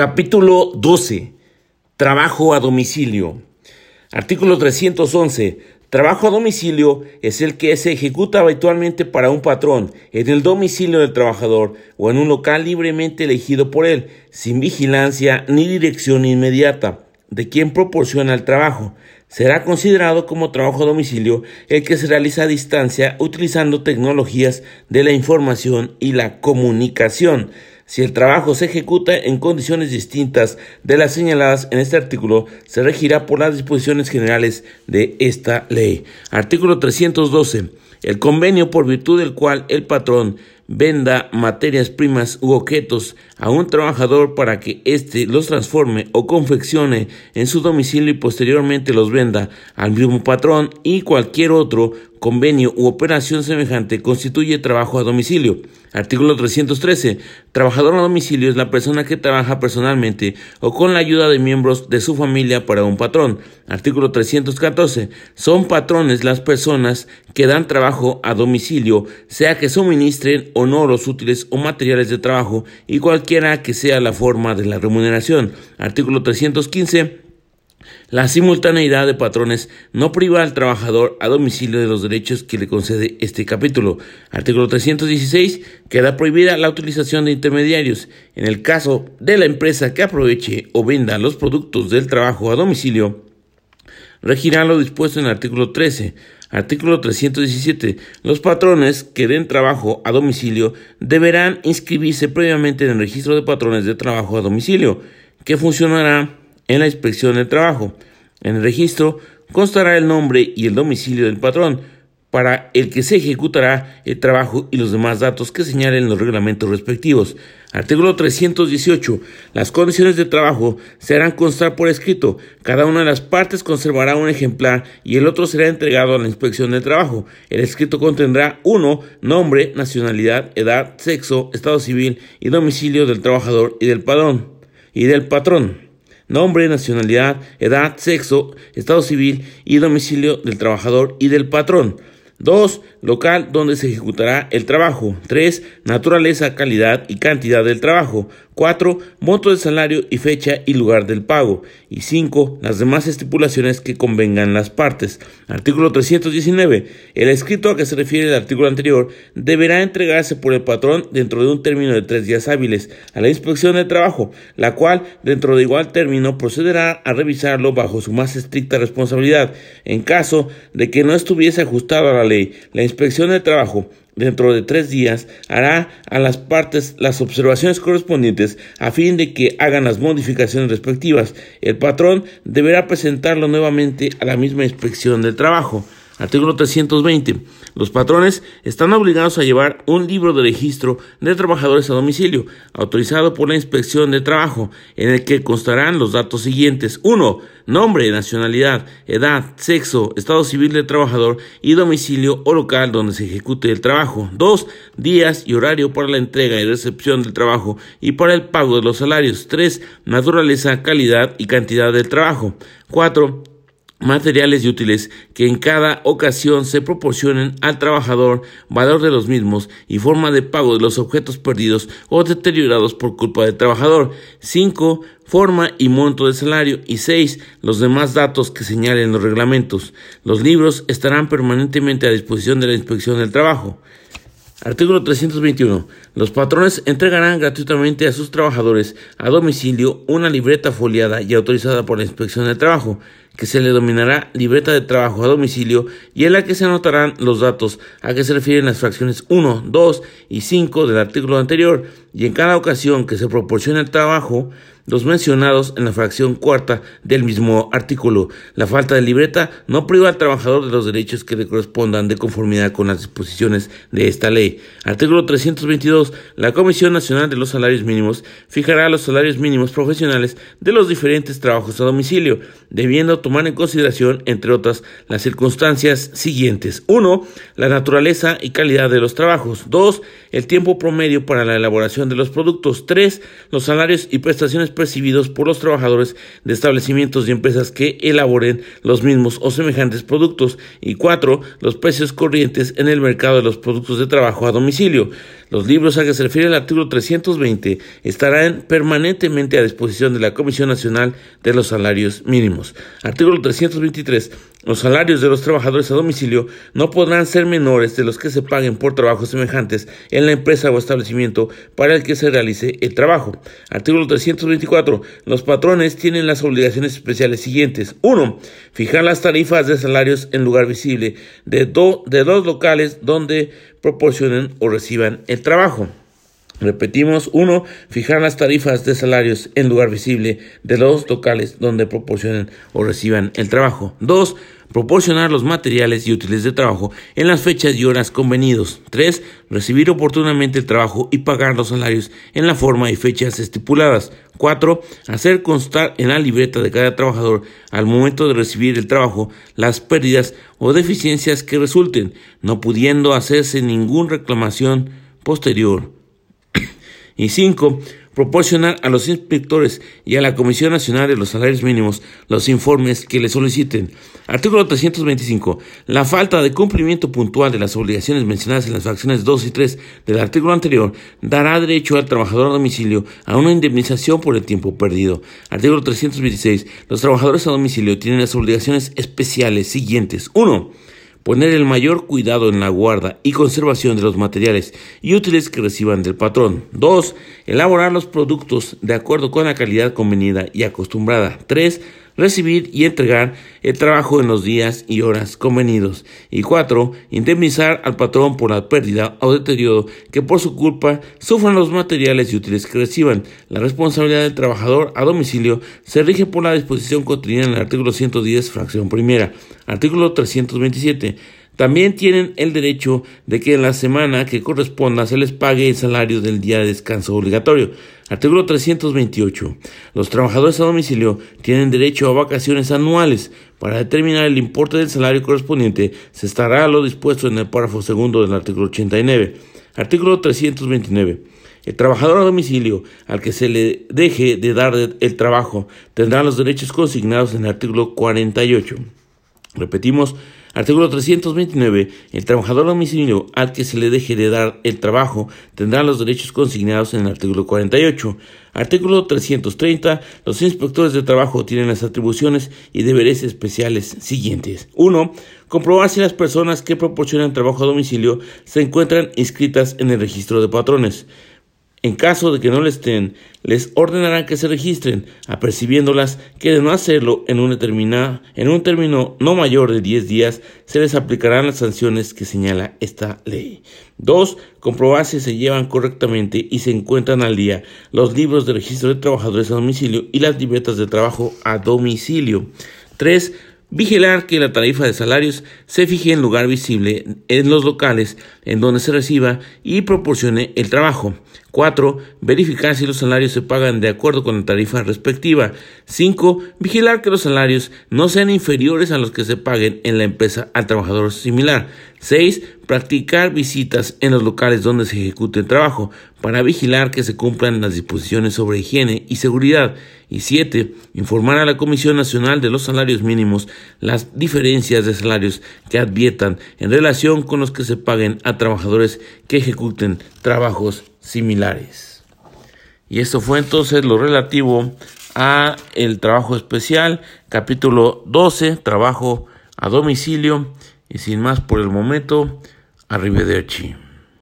Capítulo 12. Trabajo a domicilio. Artículo 311. Trabajo a domicilio es el que se ejecuta habitualmente para un patrón en el domicilio del trabajador o en un local libremente elegido por él, sin vigilancia ni dirección inmediata de quien proporciona el trabajo. Será considerado como trabajo a domicilio el que se realiza a distancia utilizando tecnologías de la información y la comunicación si el trabajo se ejecuta en condiciones distintas de las señaladas en este artículo, se regirá por las disposiciones generales de esta ley. Artículo 312. El convenio por virtud del cual el patrón venda materias primas u objetos a un trabajador para que éste los transforme o confeccione en su domicilio y posteriormente los venda al mismo patrón y cualquier otro convenio u operación semejante constituye trabajo a domicilio. Artículo 313. Trabajador a domicilio es la persona que trabaja personalmente o con la ayuda de miembros de su familia para un patrón. Artículo 314. Son patrones las personas que dan trabajo a domicilio, sea que suministren o no los útiles o materiales de trabajo y cualquiera que sea la forma de la remuneración. Artículo 315. La simultaneidad de patrones no priva al trabajador a domicilio de los derechos que le concede este capítulo. Artículo 316. Queda prohibida la utilización de intermediarios. En el caso de la empresa que aproveche o venda los productos del trabajo a domicilio, regirá lo dispuesto en el artículo 13. Artículo 317. Los patrones que den trabajo a domicilio deberán inscribirse previamente en el registro de patrones de trabajo a domicilio, que funcionará en la inspección del trabajo. En el registro constará el nombre y el domicilio del patrón, para el que se ejecutará el trabajo y los demás datos que señalen los reglamentos respectivos. Artículo 318. Las condiciones de trabajo se harán constar por escrito. Cada una de las partes conservará un ejemplar y el otro será entregado a la inspección del trabajo. El escrito contendrá 1. Nombre, nacionalidad, edad, sexo, estado civil y domicilio del trabajador y del padrón y del patrón nombre, nacionalidad, edad, sexo, estado civil y domicilio del trabajador y del patrón. 2. Local donde se ejecutará el trabajo. 3. Naturaleza, calidad y cantidad del trabajo. 4. Monto de salario y fecha y lugar del pago. Y 5. Las demás estipulaciones que convengan las partes. Artículo 319. El escrito a que se refiere el artículo anterior deberá entregarse por el patrón dentro de un término de tres días hábiles a la inspección de trabajo, la cual, dentro de igual término, procederá a revisarlo bajo su más estricta responsabilidad. En caso de que no estuviese ajustado a la ley, la inspección de trabajo dentro de tres días hará a las partes las observaciones correspondientes a fin de que hagan las modificaciones respectivas. El patrón deberá presentarlo nuevamente a la misma inspección del trabajo. Artículo 320. Los patrones están obligados a llevar un libro de registro de trabajadores a domicilio, autorizado por la Inspección de Trabajo, en el que constarán los datos siguientes. 1. Nombre, nacionalidad, edad, sexo, estado civil del trabajador y domicilio o local donde se ejecute el trabajo. 2. Días y horario para la entrega y recepción del trabajo y para el pago de los salarios. 3. Naturaleza, calidad y cantidad del trabajo. 4 materiales y útiles que en cada ocasión se proporcionen al trabajador, valor de los mismos y forma de pago de los objetos perdidos o deteriorados por culpa del trabajador. 5. Forma y monto de salario. Y 6. Los demás datos que señalen los reglamentos. Los libros estarán permanentemente a disposición de la inspección del trabajo. Artículo 321. Los patrones entregarán gratuitamente a sus trabajadores a domicilio una libreta foliada y autorizada por la Inspección del Trabajo, que se le denominará libreta de trabajo a domicilio y en la que se anotarán los datos a que se refieren las fracciones 1, 2 y 5 del artículo anterior, y en cada ocasión que se proporcione el trabajo, los mencionados en la fracción cuarta del mismo artículo. La falta de libreta no priva al trabajador de los derechos que le correspondan de conformidad con las disposiciones de esta ley. Artículo 322. La Comisión Nacional de los Salarios Mínimos fijará los salarios mínimos profesionales de los diferentes trabajos a domicilio, debiendo tomar en consideración, entre otras, las circunstancias siguientes. 1. La naturaleza y calidad de los trabajos. 2. El tiempo promedio para la elaboración de los productos. 3. Los salarios y prestaciones percibidos por los trabajadores de establecimientos y empresas que elaboren los mismos o semejantes productos. Y cuatro, los precios corrientes en el mercado de los productos de trabajo a domicilio. Los libros a que se refiere el artículo 320 estarán permanentemente a disposición de la Comisión Nacional de los Salarios Mínimos. Artículo 323. Los salarios de los trabajadores a domicilio no podrán ser menores de los que se paguen por trabajos semejantes en la empresa o establecimiento para el que se realice el trabajo. Artículo 324. Los patrones tienen las obligaciones especiales siguientes. 1. Fijar las tarifas de salarios en lugar visible de, de dos locales donde proporcionen o reciban el trabajo. Repetimos, uno, fijar las tarifas de salarios en lugar visible de los locales donde proporcionen o reciban el trabajo. Dos, proporcionar los materiales y útiles de trabajo en las fechas y horas convenidos. 3. Recibir oportunamente el trabajo y pagar los salarios en la forma y fechas estipuladas. 4. Hacer constar en la libreta de cada trabajador al momento de recibir el trabajo las pérdidas o deficiencias que resulten, no pudiendo hacerse ninguna reclamación posterior y cinco, proporcionar a los inspectores y a la Comisión Nacional de los Salarios Mínimos los informes que le soliciten. Artículo 325. La falta de cumplimiento puntual de las obligaciones mencionadas en las fracciones 2 y 3 del artículo anterior dará derecho al trabajador a domicilio a una indemnización por el tiempo perdido. Artículo 326. Los trabajadores a domicilio tienen las obligaciones especiales siguientes. 1 poner el mayor cuidado en la guarda y conservación de los materiales y útiles que reciban del patrón. 2. Elaborar los productos de acuerdo con la calidad convenida y acostumbrada. 3 recibir y entregar el trabajo en los días y horas convenidos. Y cuatro, indemnizar al patrón por la pérdida o deterioro que por su culpa sufran los materiales y útiles que reciban. La responsabilidad del trabajador a domicilio se rige por la disposición contenida en el artículo 110, fracción primera. Artículo 327. También tienen el derecho de que en la semana que corresponda se les pague el salario del día de descanso obligatorio. Artículo 328. Los trabajadores a domicilio tienen derecho a vacaciones anuales. Para determinar el importe del salario correspondiente se estará lo dispuesto en el párrafo segundo del artículo 89. Artículo 329. El trabajador a domicilio al que se le deje de dar el trabajo tendrá los derechos consignados en el artículo 48. Repetimos, Artículo 329. El trabajador domicilio al que se le deje de dar el trabajo tendrá los derechos consignados en el artículo 48. Artículo 330. Los inspectores de trabajo tienen las atribuciones y deberes especiales siguientes. 1. Comprobar si las personas que proporcionan trabajo a domicilio se encuentran inscritas en el registro de patrones. En caso de que no le estén, les ordenarán que se registren, apercibiéndolas que de no hacerlo en un, en un término no mayor de 10 días, se les aplicarán las sanciones que señala esta ley. 2. Comprobar si se llevan correctamente y se encuentran al día los libros de registro de trabajadores a domicilio y las libretas de trabajo a domicilio. 3 Vigilar que la tarifa de salarios se fije en lugar visible en los locales en donde se reciba y proporcione el trabajo. 4. Verificar si los salarios se pagan de acuerdo con la tarifa respectiva. 5. Vigilar que los salarios no sean inferiores a los que se paguen en la empresa al trabajador similar. 6. Practicar visitas en los locales donde se ejecute el trabajo para vigilar que se cumplan las disposiciones sobre higiene y seguridad. Y 7. Informar a la Comisión Nacional de los Salarios Mínimos las diferencias de salarios que adviertan en relación con los que se paguen a trabajadores que ejecuten trabajos similares. Y esto fue entonces lo relativo a el trabajo especial, capítulo 12, trabajo a domicilio. Y sin más por el momento, arrivederci.